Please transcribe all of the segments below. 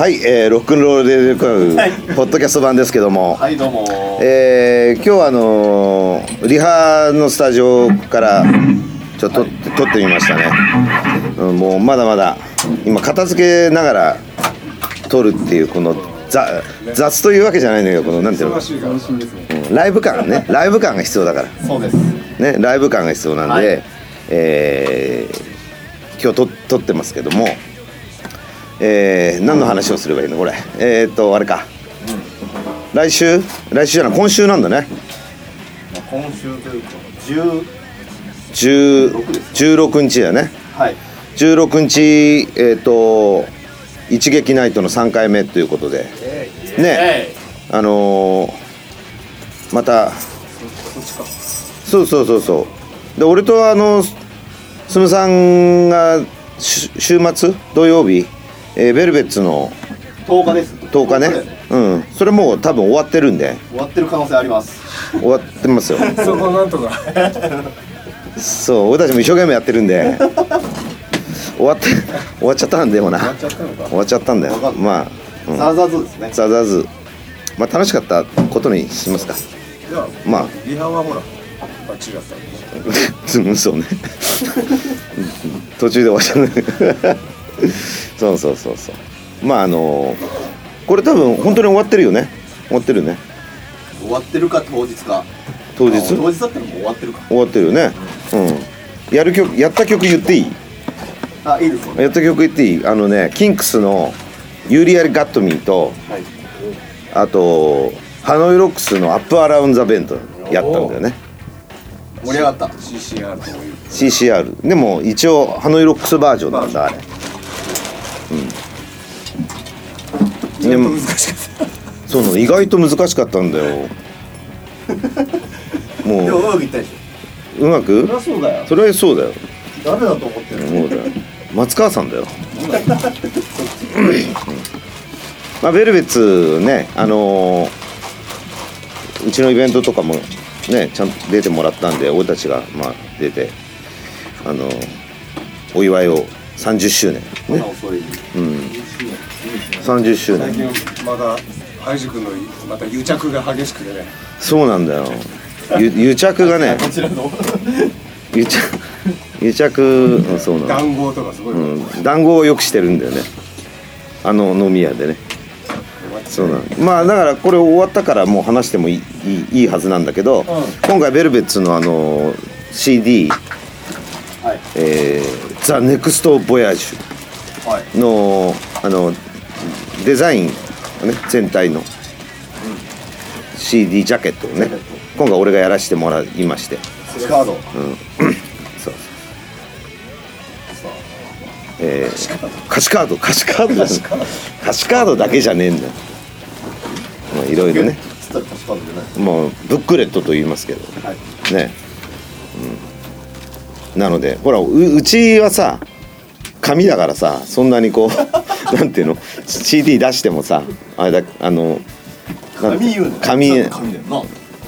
はい、えーロックンロールレディオクラブ、はい。ポッドキャスト版ですけども、はいどうも。えー今日はあのーリハのスタジオからちょっと撮って撮ってみましたね、うん、もうまだまだ今片付けながら撮るっていうこのざ雑というわけじゃないんだけどこのなんていうの、うんライブ感ね。ライブ感が必要だから。そうです。ね、ライブ感が必要なんで、はい。えー今日と撮ってますけども、えー何の話をすればいいの？これ。えーっとあれか、来週？来週じゃない今週なんだね。まあ今週というか10 10 16日だよね。はい。16日えーっと一撃ナイトの3回目ということで。ね。あのーまたそうそうそうそう。で俺とあのすむさんがし週末？土曜日、えーベルベッツの10日です。10日ね。うん。それもう多分終わってるんで。終わってる可能性あります。終わってますよ。そこなんとか。そう。俺たちも一生懸命やってるんで。終わって終わっちゃったんでもな。やっちゃったのか。終わっちゃったんだよ。まあ、うん、ザーザーズですね。ザザズまあ楽しかったことにしますか。まあ。リハはほらバッチリだったんで うんそうね。途中で終わっちゃうねそうそうそうそう。まああのこれ多分本当に終わってるよね。終わってるね。終わってるか当日か。当日？あ当日だったらもう終わってるか。終わってるよね。うん。やる曲やった曲言っていい？あいいですよ。ねやった曲言っていい？あのねキンクスの「ユーリアリ・ガット・ミー」とはい。あとハノイロックスの「アップ・アラウン・ザ・ベント」やったんだよね。盛り上がった。CCR という。CCR でも一応ハノイロックスバージョンなんだあれうんでも難しかっそうなの意外と難しかったんだよ。もでもううまくいったでしうまく？ょそりゃそうだよ。それはそうだよ。誰だと思ってる。もうだよ。松川さんだよ。まあベルベッツねあのーうちのイベントとかもねちゃんと出てもらったんで俺たちがまあ出てあのーお祝いを30周年ね。うん30周最年近まだハイジ君のまた癒着が激しくてね。そうなんだよ。ゆ癒着がね こちらの。癒着癒着うんそうなの談合とかすごい、うん、談合をよくしてるんだよね。あの飲み屋でね。そうなのまあだからこれ終わったからもう話してもいいいいいいはずなんだけど、今回ベルベッツのあの CD はい「えー、ザ・ネクスト・ボヤージはい。ュのあのデザイン、ね、全体の CD ジャケットをね今回俺がやらせてもらいまして。スカード。そうそう。えー、歌詞カード。歌詞カード。歌詞カードだけじゃねえんだ。よまあいろいろね。もうブックレットと言いますけど。はい。ね、うん、なのでほらううちはさ紙だからさそんなにこう なんていうの？CD 出してもさあれだあの紙言うの？紙。紙だよな。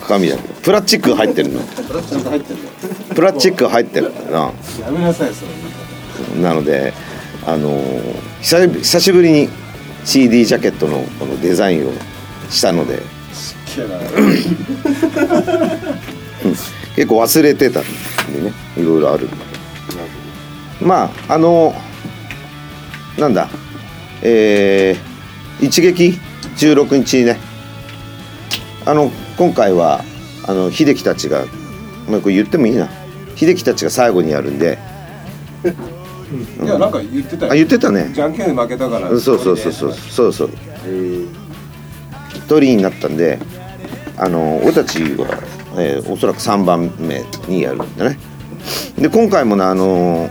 紙だけどプラスチック入ってるの。プラスチック入ってんだよプラスチック入ってるな。やめなさいそれ。なのであのー久し久しぶりに CD ジャケットのこのデザインをしたので。結構忘れてたんでねいろいろある。まああのなんだ？えー一撃16日にね。あの今回はあの秀樹たちがまあこれ言ってもいいな。秀樹たちが最後にやるんで。いやなんか言ってたよ。あ言ってたね。じゃんけんで負けたから。そうそうそうそう。そうそう。一人になったんであの俺たちは、えーおそらく3番目にやるんだね。で今回もねあの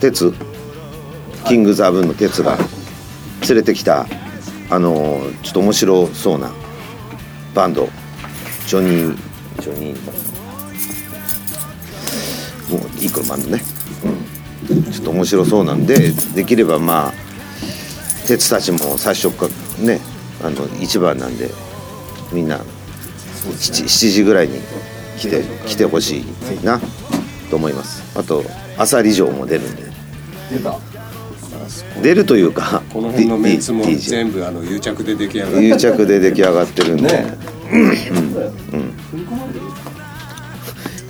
鉄キングザブンの鉄が連れてきたあのちょっと面白そうなバンド。ジョニージョニー。もういい子のバンドね、うん、ちょっと面白そうなんでできればまあ鉄たちも最初からねあの一番なんでみんな 7, 7時ぐらいに来て来てほしいなと思います。あと朝理城も出るんで。出た。出るというかこの辺のメンツも全部あの癒着で出来上がる癒着で出来上がってるんで、ね。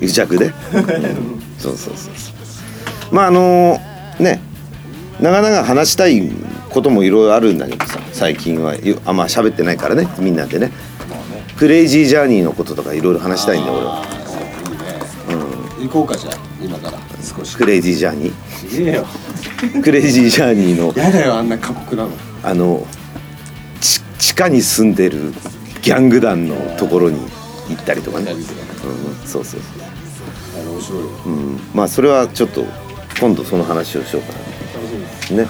癒着で、う んそうそうそうそう。まああのねなかなか話したいこともいろいろあるんだけどさ最近は。よあんま喋ってないからねみんなでね。クレイジージャーニーのこととかいろいろ話したいんだよ俺は。いいね。行こうかじゃあ今から。少し。クレイジージャーニー クレイジージャーニーの。やだよあんな過酷なの。あのち地下に住んでるギャング団のところに行ったりとかね、うん、そうそうそう。あれ面白いよ。うん、まあそれはちょっと今度その話をしようかな。ね。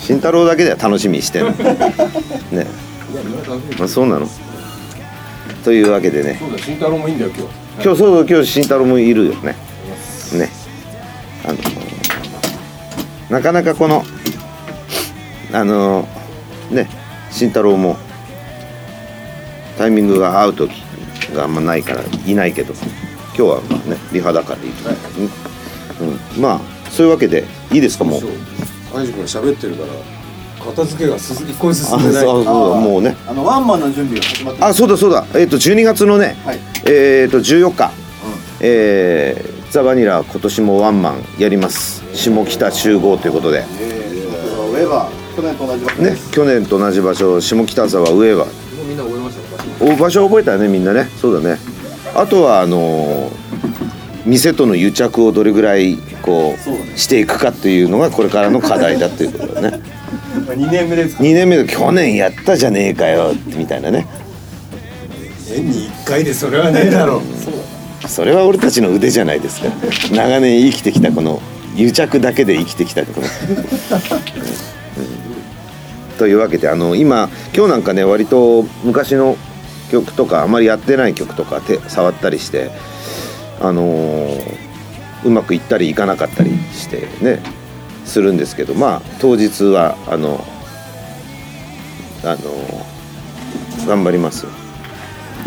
慎太郎だけでは楽しみにしてんの。ね。まあそうなの。というわけでね。そうだよ慎太郎もいいんだよ今日。今日そう今日慎太郎もいるよね。ねなかなかこのあのね慎太郎もタイミングが合う時があんまないからいないけど今日はまあねリハだからいいと思う、うん、まあそういうわけでいいですかもう。そう。アイジ君が喋ってるから片付けが一向にあ進んでない。もうね。あのワンマンの準備が始まってあそうだそうだ。えっ、と12月のね、はい。えっ、と14日、えーザ・バニラ今年もワンマンやります下北集合ということで。ウェーバー去年と同じ場所ね去年と同じ場所下北沢上はみんな覚えましたお場所覚えたよねみんなね。そうだね。あとはあのー店との癒着をどれぐらいこそうしていくかっていうのがこれからの課題だっていうことだね。2年目です2年目で去年やったじゃねえかよみたいなね。年に一回でそれはねえだろ。それは俺たちの腕じゃないですか。長年生きてきたこの癒着だけで生きてきたこの、うん。というわけであの今今日なんかね割と昔の曲とかあまりやってない曲とか手触ったりしてあのーうまくいったりいかなかったりしてねするんですけどまあ当日はあのあのー頑張ります。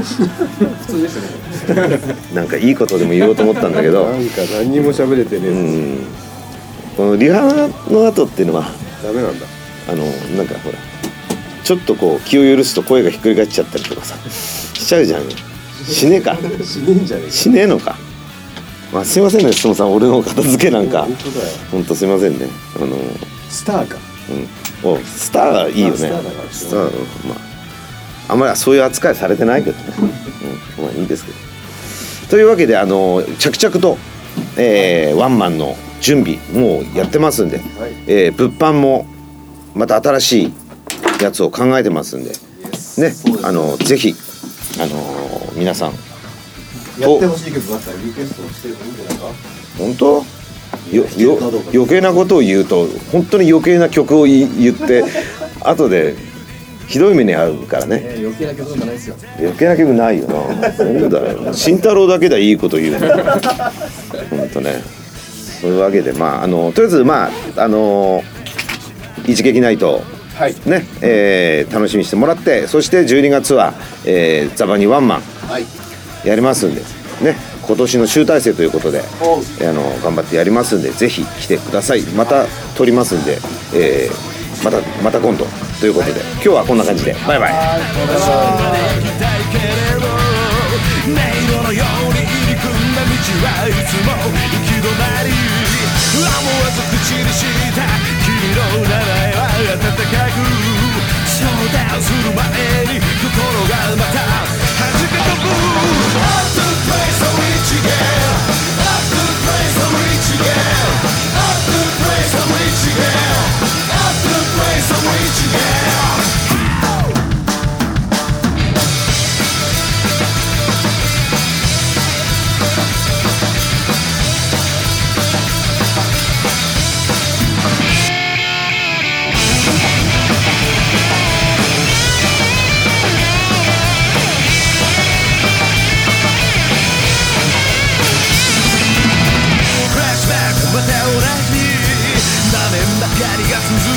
普通でしたね。なんかいいことでも言おうと思ったんだけど。なんか何にも喋れてねうえん。このリハの後っていうのはダメなんだ。あのなんかほらちょっとこう気を許すと声がひっくり返っちゃったりとかさしちゃうじゃん。しねえか。死ねえんじゃねえか。しねえのか。まあすいませんねすもさん。俺の片付けなんか。本当だよ。ほんとすいませんね。あのスターか。うん。おスターいいよね。まあスターだから。スターまああんまりそういう扱いされてないけどね、うん、まあいいですけど。というわけであの着々と、えーワンマンの準備もうやってますんで、えー物販もまた新しいやつを考えてますんでね。あのぜひあの皆さんやってほしい曲があったらリクエストしてもいいんじゃないか？本当？よよ余計なことを言うと本当に余計な曲を言って 後でひどい目に遭うからね。余計な曲なんかないですよ。余計な曲ないよな。そうだよ。慎太郎だけではいいこと言うの。本当ね。そういうわけでまああのとりあえずまああの一撃ナイト。はい。ね、えー楽しみにしてもらってそして12月は、えーザバニワンマン。はい。やりますんで。ね。今年の集大成ということであの頑張ってやりますんでぜひ来てください。また撮りますんで、えーまたまた今度ということで今日はこんな感じでバイバイ。迷路のように入り組んだ道はいつも行き止またが続く